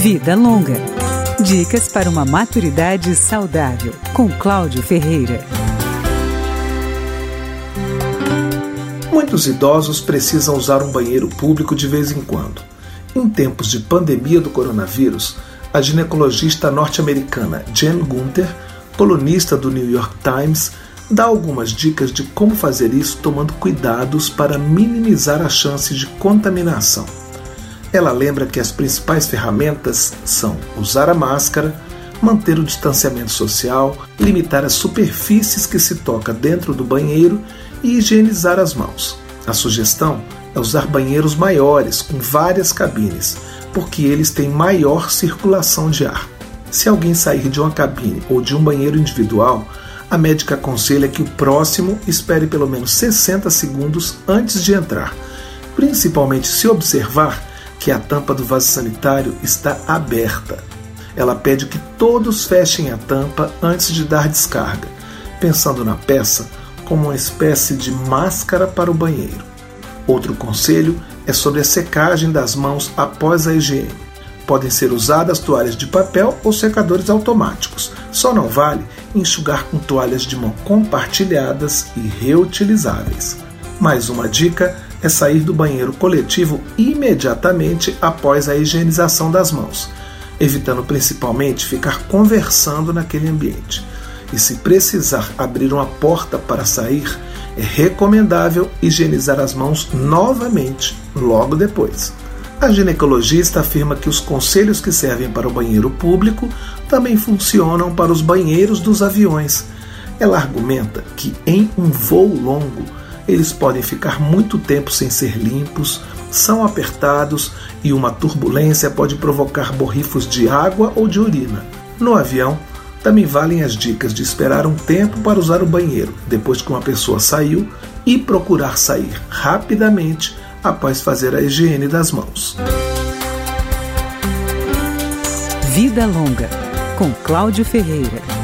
Vida Longa. Dicas para uma maturidade saudável, com Cláudio Ferreira. Muitos idosos precisam usar um banheiro público de vez em quando. Em tempos de pandemia do coronavírus, a ginecologista norte-americana Jen Gunther, colunista do New York Times, dá algumas dicas de como fazer isso tomando cuidados para minimizar a chance de contaminação. Ela lembra que as principais ferramentas são usar a máscara, manter o distanciamento social, limitar as superfícies que se toca dentro do banheiro e higienizar as mãos. A sugestão é usar banheiros maiores, com várias cabines, porque eles têm maior circulação de ar. Se alguém sair de uma cabine ou de um banheiro individual, a médica aconselha que o próximo espere pelo menos 60 segundos antes de entrar, principalmente se observar que a tampa do vaso sanitário está aberta. Ela pede que todos fechem a tampa antes de dar descarga, pensando na peça como uma espécie de máscara para o banheiro. Outro conselho é sobre a secagem das mãos após a higiene. Podem ser usadas toalhas de papel ou secadores automáticos. Só não vale enxugar com toalhas de mão compartilhadas e reutilizáveis. Mais uma dica é sair do banheiro coletivo imediatamente após a higienização das mãos, evitando principalmente ficar conversando naquele ambiente. E se precisar abrir uma porta para sair, é recomendável higienizar as mãos novamente logo depois. A ginecologista afirma que os conselhos que servem para o banheiro público também funcionam para os banheiros dos aviões. Ela argumenta que em um voo longo, eles podem ficar muito tempo sem ser limpos, são apertados e uma turbulência pode provocar borrifos de água ou de urina. No avião, também valem as dicas de esperar um tempo para usar o banheiro depois que uma pessoa saiu e procurar sair rapidamente após fazer a higiene das mãos. Vida Longa, com Cláudio Ferreira.